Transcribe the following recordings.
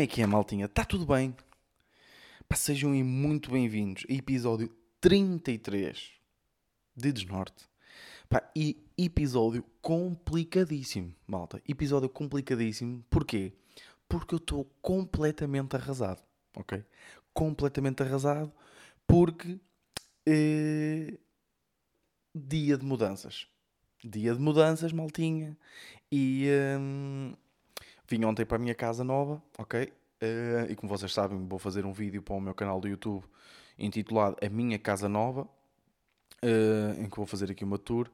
Como é que é, maltinha? Está tudo bem? Pá, sejam muito bem-vindos a episódio 33 de Desnorte. Pá, e episódio complicadíssimo, malta. Episódio complicadíssimo. Porquê? Porque eu estou completamente arrasado, ok? Completamente arrasado porque... eh, dia de mudanças. Dia de mudanças, maltinha. E hum, vim ontem para a minha casa nova, ok? Eh, e como vocês sabem, vou fazer um vídeo para o meu canal do YouTube intitulado A Minha Casa Nova, eh, em que vou fazer aqui uma tour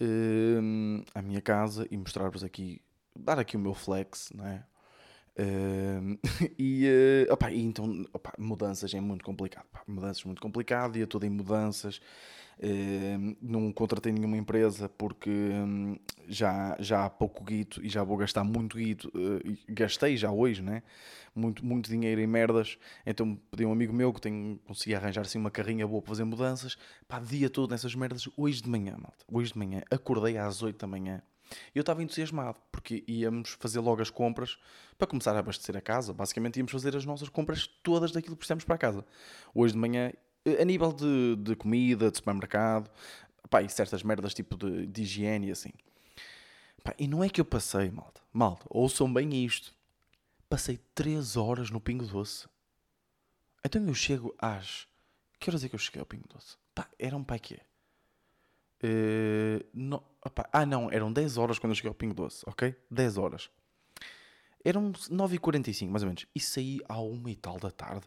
hum, à minha casa e mostrar-vos aqui, dar aqui o meu flex, não é? Hum, e, eh, opá, e então, opá, mudanças é muito complicado. pá, mudanças muito complicado, dia todo em mudanças. Hum, não contratei nenhuma empresa porque hum, já, já há pouco guito e já vou gastar muito guito. eh, e gastei já hoje, né? Muito, muito dinheiro em merdas. Então pedi um amigo meu que tem, consegui arranjar assim uma carrinha boa para fazer mudanças. Pá, dia todo nessas merdas. Hoje de manhã, malta. Hoje de manhã. Acordei às 8 da manhã. Eu estava entusiasmado, porque íamos fazer logo as compras para começar a abastecer a casa. Basicamente íamos fazer as nossas compras todas daquilo que precisamos para a casa. Hoje de manhã, a nível de, de comida, de supermercado, pá, e certas merdas tipo de, de higiene e assim. Pá, e não é que eu passei, malta. Malta, ouçam bem isto. Passei 3 horas no Pingo Doce. Então eu chego às... Que horas é que eu cheguei ao Pingo Doce? Pá, era um pai quê? Eh, não, opá, ah, não, eram 10 horas quando eu cheguei ao Pingo Doce, ok? 10 horas. Eram 9h45, mais ou menos. E saí à 1 e tal da tarde.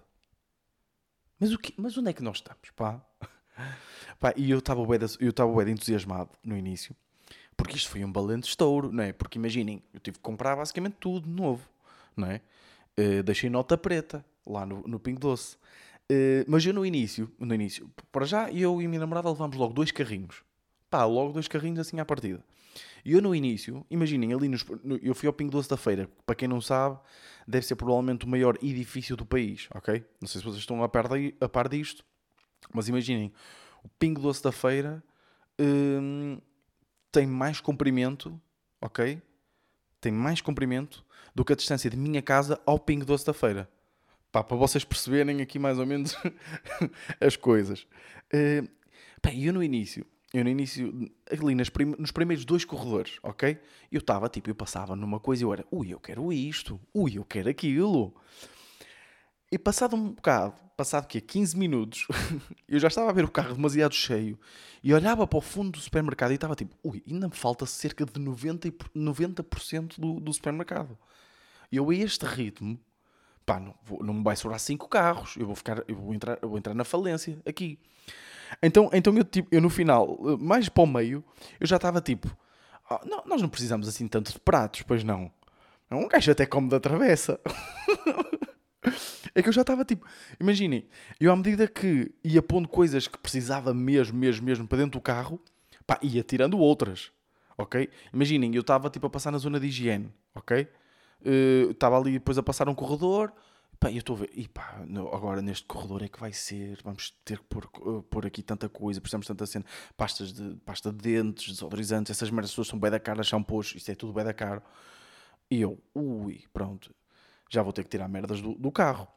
Mas, o quê? Mas onde é que nós estamos, pá? Pá, e eu estava de- eu de entusiasmado no início. Porque isto foi um balante estouro, não é? Porque imaginem, eu tive que comprar basicamente tudo novo, não é? Eh, deixei nota preta lá no, no Pingo Doce. Eh, mas eu no início, no início, para já eu e a minha namorada levámos logo dois carrinhos. Pá, logo dois carrinhos assim à partida. E eu no início, imaginem, ali nos, no- eu fui ao Pingo Doce da Feira, para quem não sabe, deve ser provavelmente o maior edifício do país, ok? Não sei se vocês estão a par, daí- a par disto, mas imaginem, o Pingo Doce da Feira hum, tem mais comprimento, ok? Tem mais comprimento do que a distância de minha casa ao Pingo Doce da Feira. Pá, para vocês perceberem aqui mais ou menos as coisas. Pá, e eu no início, eu no início, ali prim- nos primeiros dois corredores, ok? Eu estava, tipo, eu passava numa coisa e eu era, ui, eu quero isto, ui, eu quero aquilo. E passado um bocado, passado que 15 minutos, eu já estava a ver o carro demasiado cheio e olhava para o fundo do supermercado e estava tipo, ui, ainda me falta cerca de 90%, e por- 90 do, do supermercado. E eu a este ritmo, pá, não, vou- não me vai sobrar 5 carros, eu vou ficar, eu vou entrar, eu vou entrar na falência aqui. Então, então eu, tipo, eu no final, eh, mais para o meio, eu já estava tipo, "Ah, não, nós não precisamos assim tanto de pratos, pois não. Um gajo até come da travessa. É que eu já estava tipo, imaginem, eu à medida que ia pondo coisas que precisava mesmo, mesmo, mesmo para dentro do carro, pá, ia tirando outras, ok? Imaginem, eu estava tipo a passar na zona de higiene, ok? Eh, Estava ali depois a passar um corredor, pá, eu estou a ver, e pá, agora neste corredor é que vai ser, vamos ter que pôr, eh, pôr aqui tanta coisa, precisamos tanta cena, pastas de, pasta de dentes, desodorizantes, essas merdas todas são bem da cara, shampoos, isto é tudo bem da caro. E eu, ui, pronto, já vou ter que tirar merdas do, do carro.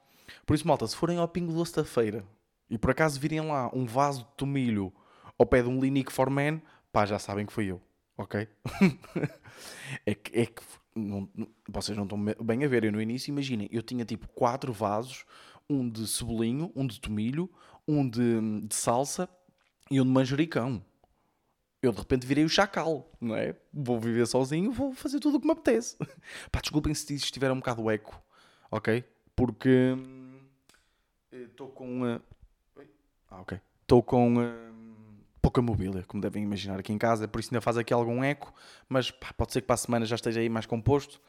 Por isso, malta, se forem ao Pingo Doce da Feira e por acaso virem lá um vaso de tomilho ao pé de um Linique for Man, pá, já sabem que fui eu, ok? é que, é que não- não- vocês não estão bem a ver. Eu no início, imaginem, eu tinha tipo quatro vasos, um de cebolinho, um de tomilho, um de, de salsa e um de manjericão. Eu de repente virei o chacal, não é? Vou viver sozinho, vou fazer tudo o que me apetece. Pá, desculpem se estiver um bocado eco, ok? Porque hum, estou com. eh, oi? Ah, ok. Estou com hum, pouca mobília, como devem imaginar aqui em casa, por isso ainda faz aqui algum eco, mas pá, pode ser que para a semana já esteja aí mais composto.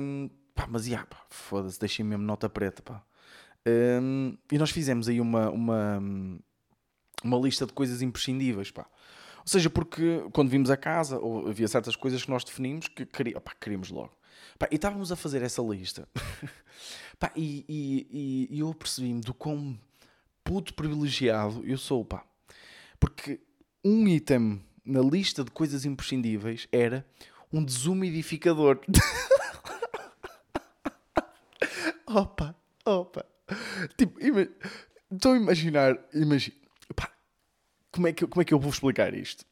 Hum, pá, mas yeah, foda-se, deixei mesmo nota preta, pá. Hum, e nós fizemos aí uma, uma, uma lista de coisas imprescindíveis, pá. Ou seja, porque quando vimos a casa, ou havia certas coisas que nós definimos que queria, pá, queríamos logo. Pá, e estávamos a fazer essa lista. Pá, e- e- e eu percebi-me do quão puto privilegiado eu sou, pá. Porque um item na lista de coisas imprescindíveis era um desumidificador. Opa, opa. Tipo, ima... estou a imaginar, imagina, como é que, como é que eu vou explicar isto?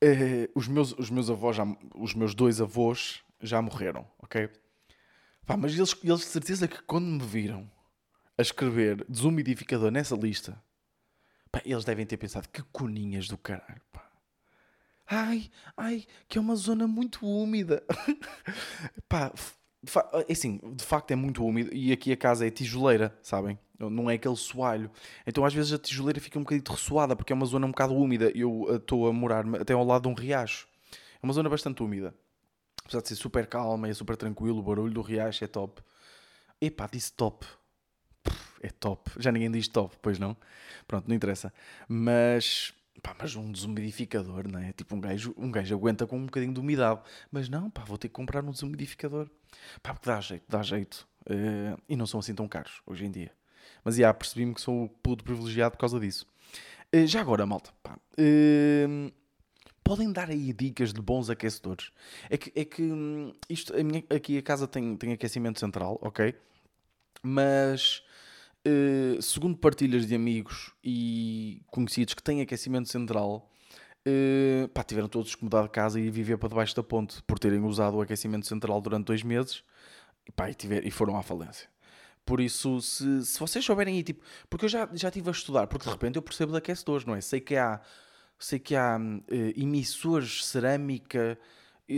Eh, os, meus, os meus avós, já, os meus dois avós já morreram, ok? Pá, mas eles, eles de certeza que quando me viram a escrever desumidificador nessa lista, pá, eles devem ter pensado que coninhas do caralho, pá. Ai, ai, que é uma zona muito úmida. pá, é assim, de facto é muito úmido e aqui a casa é tijoleira, sabem? Não é aquele soalho. Então às vezes a tijoleira fica um bocadinho ressoada porque é uma zona um bocado úmida. Eu eh, estou a morar até ao lado de um riacho. É uma zona bastante úmida. Apesar de ser super calma, é super tranquilo, o barulho do riacho é top. Epá, disse top. É top. Já ninguém diz top, pois não? Pronto, não interessa. Mas, pá, mas um desumidificador, não é? Tipo, um gajo, um gajo aguenta com um bocadinho de umidade. Mas não, pá, vou ter que comprar um desumidificador. Pá, porque dá jeito, dá jeito. Eh, e não são assim tão caros, hoje em dia. Mas, já, percebi-me que sou puto privilegiado por causa disso. Eh, já agora, malta, pá, eh, podem dar aí dicas de bons aquecedores. É que, é que hum, isto, a minha- aqui a casa tem, tem aquecimento central, ok? Mas eh, segundo partilhas de amigos e conhecidos que têm aquecimento central, eh, pá, tiveram todos que mudar de casa e viver para debaixo da ponte por terem usado o aquecimento central durante dois meses e, pá, e, tiver- e foram à falência. Por isso, se, se vocês souberem aí, tipo, porque eu já, já estive a estudar, porque de repente eu percebo de aquecedores, não é? Sei que há, sei que há eh, emissores cerâmica,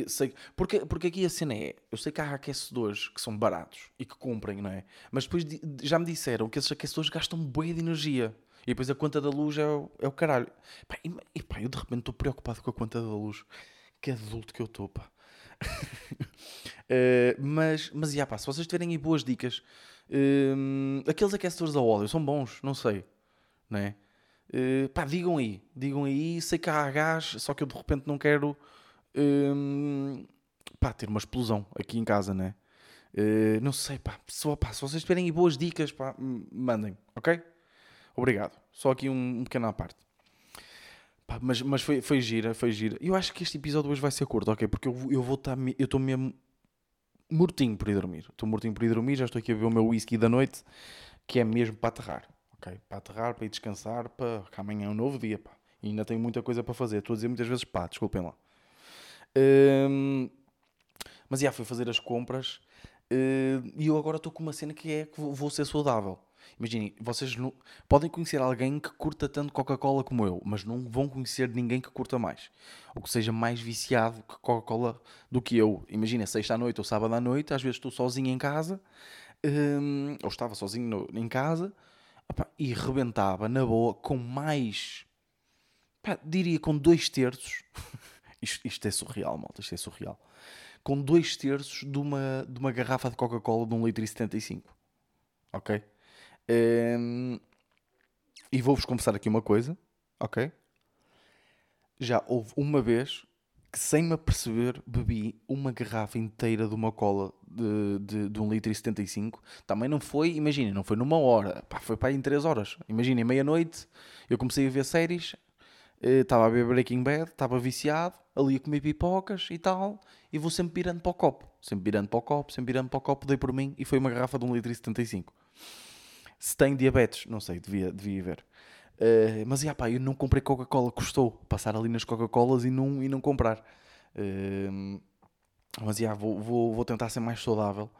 sei, porque, porque aqui a cena é, eu sei que há aquecedores que são baratos e que cumprem, não é? Mas depois já me disseram que esses aquecedores gastam bué de energia. E depois a conta da luz é o, é o caralho. Pá, e, e pá, eu de repente estou preocupado com a conta da luz. Que adulto que eu estou, pá. Eh, mas, mas, já, pá, se vocês tiverem aí boas dicas, hum, aqueles aquecedores a óleo são bons, não sei, não é? Eh, pá, digam aí, digam aí, sei que há gás, só que eu de repente não quero, hum, pá, ter uma explosão aqui em casa, né? Eh, não sei, pá, só, pá, se vocês tiverem boas dicas, pá, mandem, ok? Obrigado. Só aqui um, um pequeno à parte. Pá, mas mas foi, foi gira, foi gira. Eu acho que este episódio hoje vai ser curto, ok? Porque eu, eu vou estar, me- eu estou mesmo mortinho por ir dormir. Estou mortinho por ir dormir, já estou aqui a ver o meu whisky da noite, que é mesmo para aterrar, ok? Para aterrar, para ir descansar, para que amanhã é um novo dia, pá. E ainda tenho muita coisa para fazer. Estou a dizer muitas vezes pá, desculpem lá. Hum, mas já fui fazer as compras eh, e eu agora estou com uma cena que é que vou- ser saudável. Imaginem, vocês não- podem conhecer alguém que curta tanto Coca-Cola como eu, mas não vão conhecer ninguém que curta mais. Ou que seja mais viciado que Coca-Cola do que eu. Imagina, sexta à noite ou sábado à noite, às vezes estou sozinho em casa, hum, ou estava sozinho no- em casa, opá, e rebentava na boa com mais, diria com dois terços. isto, isto é surreal, malta, isto é surreal. Com dois terços de uma, de uma garrafa de Coca-Cola de 1,75 litro. Ok? Hum, e vou-vos confessar aqui uma coisa, ok? Já houve uma vez que, sem me aperceber, bebi uma garrafa inteira de uma cola de, de, de 1,75 litro. e 75. Também não foi, imaginem, não foi numa hora, pá, foi para aí em 3 horas. Imaginem, meia-noite, eu comecei a ver séries, estava a ver Breaking Bad, estava viciado, ali a comer pipocas e tal, e vou sempre virando para o copo, sempre virando para o copo, sempre virando para o copo, dei por mim e foi uma garrafa de 1,75 litro. e 75. Se tem diabetes, não sei, devia, devia ver. Eh, mas, já, pá, eu não comprei Coca-Cola, custou passar ali nas Coca-Colas e não, e não comprar. Eh, mas, já, vou, vou, vou tentar ser mais saudável,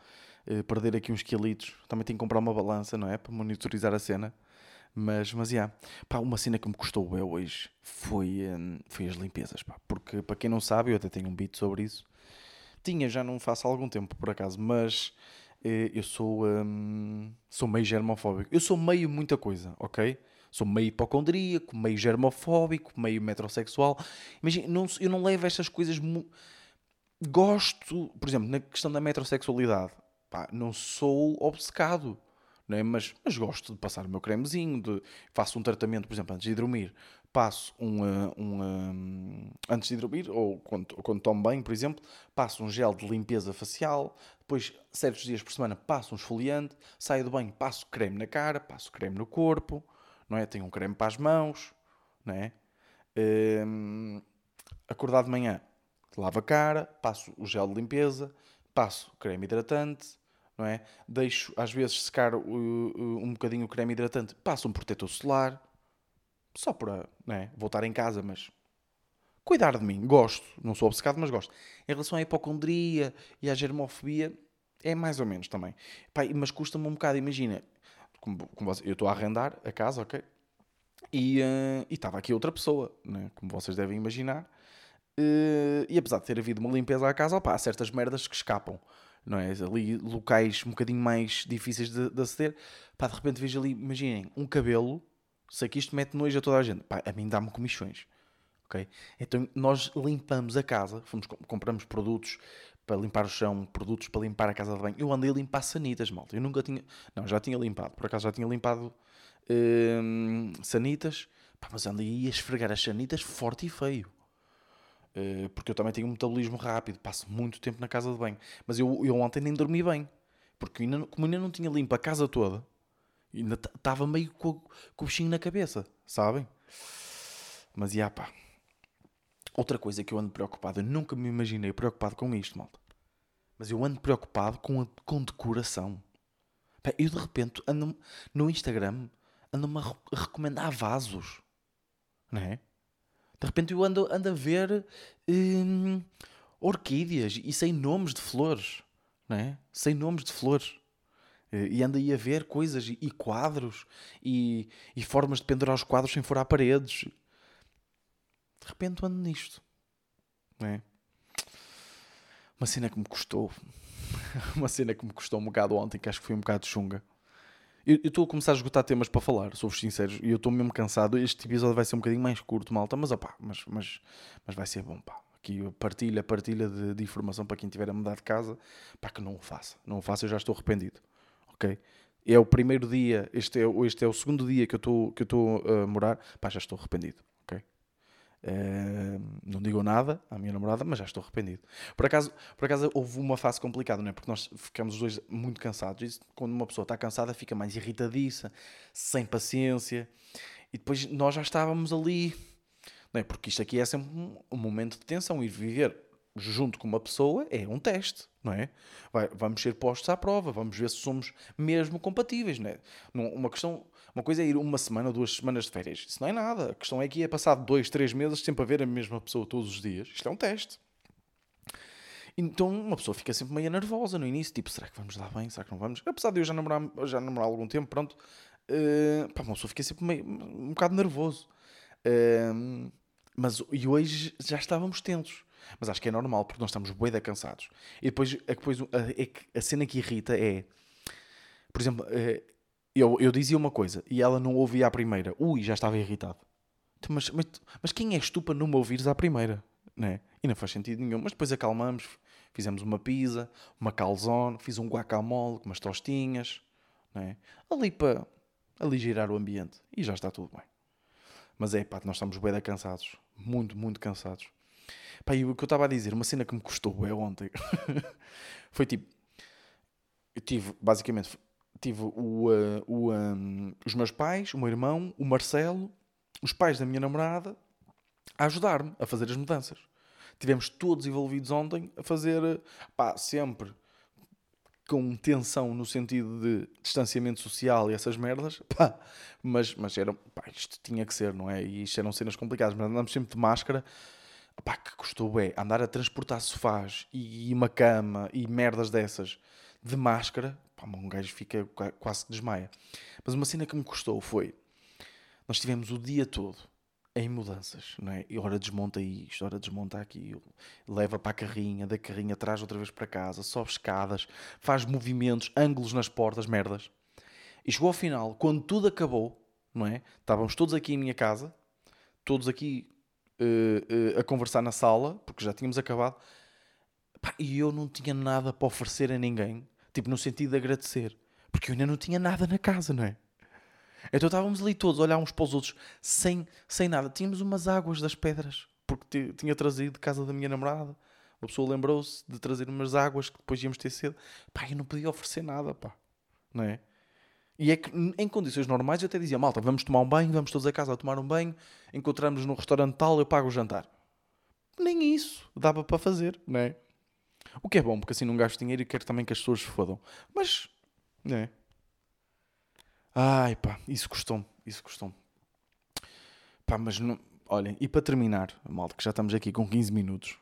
eh, perder aqui uns quilitos. Também tenho que comprar uma balança, não é? Para monitorizar a cena. Mas, mas, já, pá, uma cena que me custou eu hoje foi, hum, foi as limpezas, pá. Porque, para quem não sabe, eu até tenho um beat sobre isso. Tinha, já não faço há algum tempo, por acaso, mas eh, eu sou, hum, sou meio germofóbico. Eu sou meio muita coisa, ok? Sou meio hipocondríaco, meio germofóbico, meio metrosexual. Imagina, não, eu não levo estas coisas. Gosto, por exemplo, na questão da metrosexualidade, pá, não sou obcecado, não é? mas, mas gosto de passar o meu cremezinho, de, faço um tratamento, por exemplo, antes de dormir, passo um, ah, um, ah, antes de dormir, ou quando, quando tomo banho, por exemplo, passo um gel de limpeza facial, depois, certos dias por semana, passo um esfoliante, saio do banho, passo creme na cara, passo creme no corpo, não é? Tenho um creme para as mãos, não é? Hum, acordar de manhã, lavo a cara, passo o gel de limpeza, passo creme hidratante, não é? Deixo, às vezes, secar um bocadinho o creme hidratante, passo um protetor solar, só para, é? Voltar em casa, mas cuidar de mim, gosto, não sou obcecado, mas gosto. Em relação à hipocondria e à germofobia, é mais ou menos também. Pá, mas custa-me um bocado, imagina, como, como eu estou a arrendar a casa, ok? E e estava aqui outra pessoa, né? como vocês devem imaginar. Eh, e apesar de ter havido uma limpeza à casa, opá, há certas merdas que escapam. Não é? Ali locais um bocadinho mais difíceis de, de aceder. Pá, de repente vejo ali, imaginem, um cabelo. Sei que isto mete nojo a toda a gente. Pá, a mim dá-me comichões. Ok? Então nós limpamos a casa, fomos, com- compramos produtos para limpar o chão, produtos para limpar a casa de banho. Eu andei a limpar sanitas, malta. Eu nunca tinha. Não, já tinha limpado, por acaso já tinha limpado hum, sanitas, Pá, mas andei a esfregar as sanitas forte e feio. Eh, porque eu também tenho um metabolismo rápido, passo muito tempo na casa de banho. Mas eu, eu ontem nem dormi bem, porque ainda, como ainda não tinha limpo a casa toda, ainda estava meio com, com o bichinho na cabeça, sabem? Mas, já pá. Outra coisa que eu ando preocupado, eu nunca me imaginei preocupado com isto, malta. Mas eu ando preocupado com, a, com decoração. Eu de repente ando no Instagram, ando-me a recomendar vasos. Não é? De repente eu ando, ando a ver hum, orquídeas e sem nomes de flores. Não é? Sem nomes de flores. Eh, E ando aí a ver coisas e, quadros e, e formas de pendurar os quadros sem furar paredes. De repente ando nisto. Não é? Uma cena que me custou. Uma cena que me custou um bocado ontem, que acho que foi um bocado chunga. Eu estou a começar a esgotar temas para falar, sou-vos sinceros, e eu estou mesmo cansado. Este episódio vai ser um bocadinho mais curto, malta, mas opá, mas, mas, mas vai ser bom, pá. Aqui partilha, partilha de, de informação para quem tiver a mudar de casa, pá, que não o faça. Não o faça, eu já estou arrependido, ok? É o primeiro dia, este é, o- este é o segundo dia que eu estou estou a morar, pá, já estou arrependido, não digo nada à minha namorada, mas já estou arrependido. Por acaso, por acaso houve uma fase complicada, não é? Porque nós ficamos os dois muito cansados. Isso, quando uma pessoa está cansada, fica mais irritadiça, sem paciência. E depois nós já estávamos ali, não é? Porque isto aqui é sempre um, um momento de tensão. Ir viver junto com uma pessoa é um teste, não é? Vai- vamos ser postos à prova, vamos ver se somos mesmo compatíveis, não é? Uma questão, uma coisa é ir uma semana, duas semanas de férias. Isso não é nada. A questão é que é passado dois, três meses sempre a ver a mesma pessoa todos os dias. Isto é um teste. Então uma pessoa fica sempre meio nervosa no início, tipo, será que vamos dar bem? Será que não vamos? Apesar de eu já namorar, já namorar há algum tempo, pronto, eh, pá, uma pessoa fica sempre meio, um bocado nervoso. Eh, mas e hoje já estávamos tensos. Mas acho que é normal, porque nós estamos bué cansados. E depois, a, depois a, é que a cena que irrita é, por exemplo, eh, eu, eu dizia uma coisa e ela não ouvia à primeira. Ui, já estava irritado. Então, Mas, mas, mas quem és tu para não me ouvires à primeira? Né? E não faz sentido nenhum. Mas depois acalmamos, fizemos uma pizza, uma calzone, fiz um guacamole umas tostinhas, né? ali para aligerar o ambiente. E já está tudo bem. Mas é pá, nós estamos bem cansados. Muito, muito cansados. Pá, e o que eu estava a dizer, uma cena que me custou é ontem. Foi tipo, eu tive, basicamente, tive o, uh, o, um, os meus pais, o meu irmão, o Marcelo, os pais da minha namorada, a ajudar-me a fazer as mudanças. Tivemos todos envolvidos ontem a fazer, pá, sempre com tensão no sentido de distanciamento social e essas merdas, pá, mas, mas era, pá, isto tinha que ser, não é? E isto eram cenas complicadas, mas andamos sempre de máscara, pá, que custou, é, andar a transportar sofás e uma cama e merdas dessas de máscara, pá, um gajo fica qua- quase que desmaia. Mas uma cena que me custou foi, nós tivemos o dia todo em mudanças, não é? E ora desmonta isto, ora desmonta aquilo, leva para a carrinha, da carrinha traz outra vez para casa, sobe escadas, faz movimentos, ângulos nas portas, merdas. E chegou ao final, quando tudo acabou, não é? Estávamos todos aqui em minha casa, todos aqui eh, eh, a conversar na sala, porque já tínhamos acabado, e eu não tinha nada para oferecer a ninguém, tipo no sentido de agradecer, porque eu ainda não tinha nada na casa, não é? Então estávamos ali todos a olhar uns para os outros sem, sem nada. Tínhamos umas águas das pedras, porque ti- tinha trazido de casa da minha namorada. Uma pessoa lembrou-se de trazer umas águas que depois íamos ter cedo. Pá, eu não podia oferecer nada, pá. Não é? E é que em condições normais eu até dizia, malta, vamos tomar um banho, vamos todos a casa a tomar um banho, encontramos no restaurante tal, eu pago o jantar. Nem isso dava para fazer, não é? O que é bom, porque assim não gasto dinheiro e quero também que as pessoas se fodam. Mas, não é? Ai pá, isso custou-me, isso custou-me. Pá, mas não... Olhem, e para terminar, malta, que já estamos aqui com 15 minutos.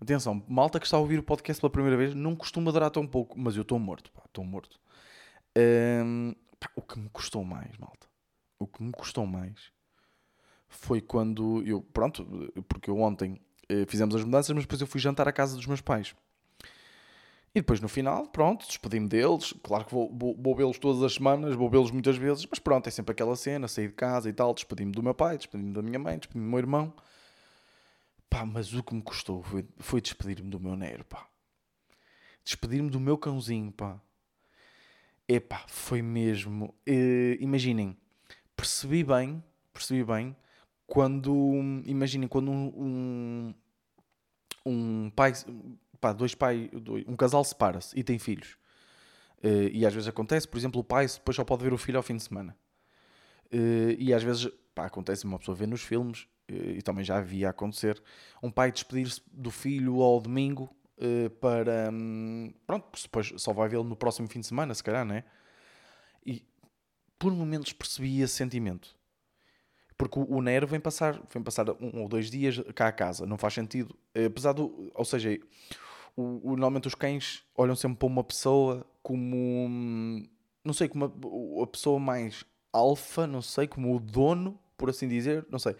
Atenção, malta que está a ouvir o podcast pela primeira vez, não costuma durar tão pouco, mas eu estou morto, pá, estou morto. Hum, pá, o que me custou mais, malta, o que me custou mais foi quando eu, pronto, porque eu ontem eh, fizemos as mudanças, mas depois eu fui jantar à casa dos meus pais. E depois no final, pronto, despedi-me deles. Claro que vou, vou, vou vê-los todas as semanas, vou vê-los muitas vezes, mas pronto, é sempre aquela cena, sair de casa e tal, despedi-me do meu pai, despedi-me da minha mãe, despedi-me do meu irmão. Pá, mas o que me custou foi, foi despedir-me do meu Nero, pá. Despedir-me do meu cãozinho, pá. Epá, foi mesmo. Uh, imaginem, percebi bem, percebi bem quando, imaginem, quando um, um, um pai, pá, dois pais, um casal separa-se e tem filhos. Uh, e às vezes acontece, por exemplo, o pai depois só pode ver o filho ao fim de semana. Uh, e às vezes, pá, acontece uma pessoa ver nos filmes, uh, e também já havia acontecer, um pai despedir-se do filho ao domingo para. Um, pronto, depois só vai vê-lo no próximo fim de semana, se calhar, não é? E por momentos percebi esse sentimento. Porque o, Nero vem passar, vem passar um ou dois dias cá a casa, não faz sentido. Apesar do. Ou seja, o, o, normalmente os cães olham sempre para uma pessoa como. Não sei, como a, a pessoa mais alfa, não sei, como o dono, por assim dizer, não sei.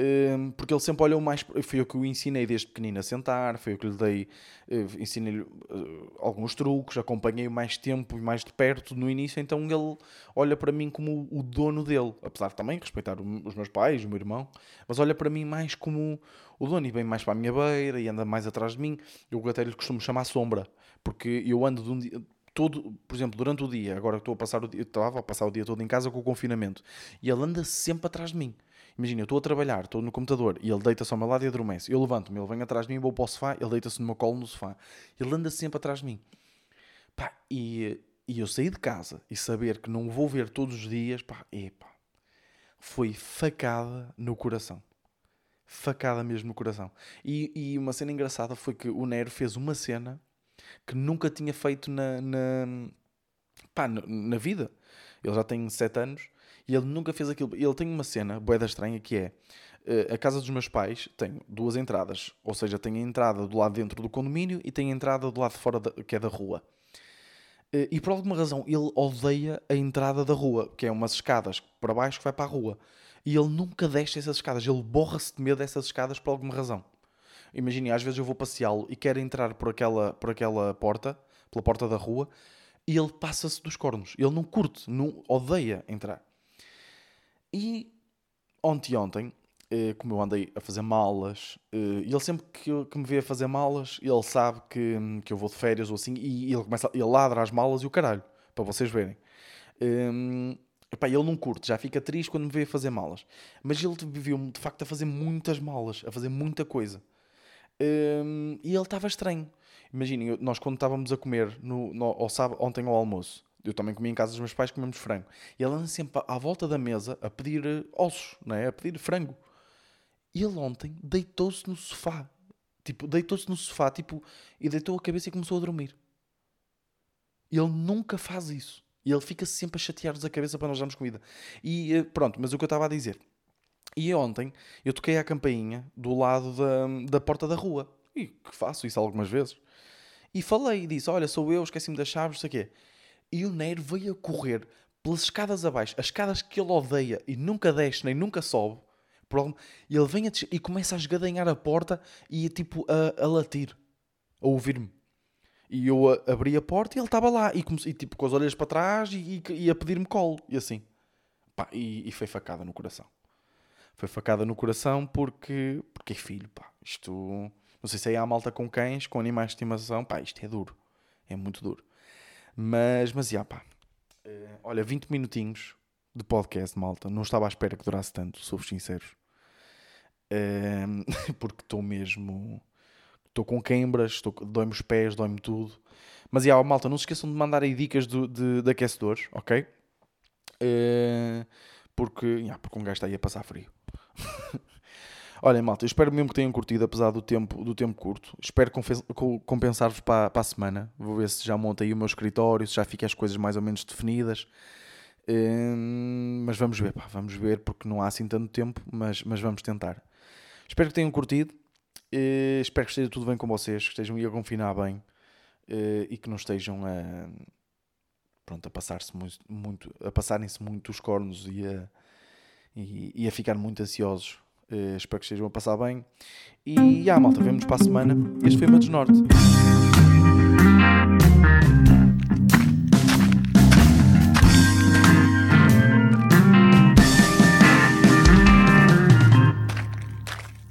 Hum, porque ele sempre olhou mais. Foi eu que o ensinei desde pequenino a sentar, foi eu que lhe dei. Eh, ensinei-lhe eh, alguns truques, acompanhei mais tempo e mais de perto no início, então ele olha para mim como o dono dele, apesar de também respeitar os meus pais, o meu irmão, mas olha para mim mais como o dono e vem mais para a minha beira e anda mais atrás de mim. Eu até lhe costumo chamar sombra, porque eu ando de um dia todo, por exemplo, durante o dia, agora estou a passar o dia, estava a passar o dia todo em casa com o confinamento, e ele anda sempre atrás de mim. Imagina, eu estou a trabalhar, estou no computador e ele deita-se ao meu lado e adormece. Eu levanto-me, ele vem atrás de mim, vou para o sofá, ele deita-se no meu colo no sofá. Ele anda sempre atrás de mim. Pá, e, e eu saí de casa e saber que não vou ver todos os dias, pá, epá, foi facada no coração. Facada mesmo no coração. E, e uma cena engraçada foi que o Nero fez uma cena que nunca tinha feito na, na, pá, na vida. Ele já tem 7 anos e ele nunca fez aquilo. Ele tem uma cena, boeda estranha, que é uh, a casa dos meus pais tem duas entradas. Ou seja, tem a entrada do lado dentro do condomínio e tem a entrada do lado de fora, da, que é da rua. Uh, e por alguma razão ele odeia a entrada da rua, que é umas escadas para baixo que vai para a rua. E ele nunca deixa essas escadas. Ele borra-se de medo dessas escadas por alguma razão. Imaginem, às vezes eu vou passeá-lo e quero entrar por aquela, por aquela porta, pela porta da rua, e ele passa-se dos cornos. Ele não curte, não odeia entrar. E ontem ontem, eh, como eu andei a fazer malas, eh, e ele sempre que, me vê a fazer malas, ele sabe que, que eu vou de férias ou assim, e ele começa ele ladra as malas e o caralho, para vocês verem. Um, epá, ele não curte, já fica triste quando me vê a fazer malas. Mas ele viu-me de facto a fazer muitas malas, a fazer muita coisa. Um, e ele estava estranho. Imaginem, nós quando estávamos a comer no, no, ao sábado, ontem ao almoço, eu também comi em casa dos meus pais, comemos frango. E ele anda sempre à volta da mesa a pedir eh, ossos, não é? a pedir frango. E ele ontem deitou-se no sofá. Tipo, deitou-se no sofá tipo, e deitou a cabeça e começou a dormir. Ele nunca faz isso. E ele fica sempre a chatear-nos a cabeça para nós darmos comida. E eh, pronto, mas o que eu estava a dizer. E ontem eu toquei a campainha do lado da, da porta da rua. E que faço isso algumas vezes. E falei, disse: Olha, sou eu, esqueci-me das chaves, não sei o quê. E o Nero veio a correr pelas escadas abaixo, as escadas que ele odeia e nunca desce nem nunca sobe. E ele vem a descer, e começa a esgadanhar a porta e tipo a, a latir, a ouvir-me. E eu a, abri a porta e ele estava lá, e, comecei, e, tipo com as olhas para trás e, e, e a pedir-me colo, e assim. Pá, e, e, foi facada no coração. Foi facada no coração porque, porque é filho, pá. Isto, não sei se é a malta com cães, com animais de estimação, pá, isto é duro. É muito duro. Mas, mas, já, pá. Uh, olha, 20 minutinhos de podcast, malta. Não estava à espera que durasse tanto, sou-vos sinceros. Uh, porque estou mesmo. Estou com queimbras, dói-me os pés, dói-me tudo. Mas, já, malta, não se esqueçam de mandar aí dicas do, de, de aquecedores, ok? Uh, porque, já, porque um gajo está aí a passar frio. Olhem, malta, eu espero mesmo que tenham curtido, apesar do tempo, do tempo curto. Espero compensar-vos para, para a semana. Vou ver se já montei o meu escritório, se já fiquem as coisas mais ou menos definidas. Hum, mas vamos ver, pá, vamos ver, porque não há assim tanto tempo, mas, mas vamos tentar. Espero que tenham curtido. Eh, espero que esteja tudo bem com vocês, que estejam a confinar bem eh, e que não estejam a, pronto, a passar-se muito, muito- a passarem-se muito os cornos e a, e, e a ficar muito ansiosos. Eh, espero que estejam a passar bem. E a ah, malta, vemos para a semana. Este foi o Matos Norte.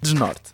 Desnorte.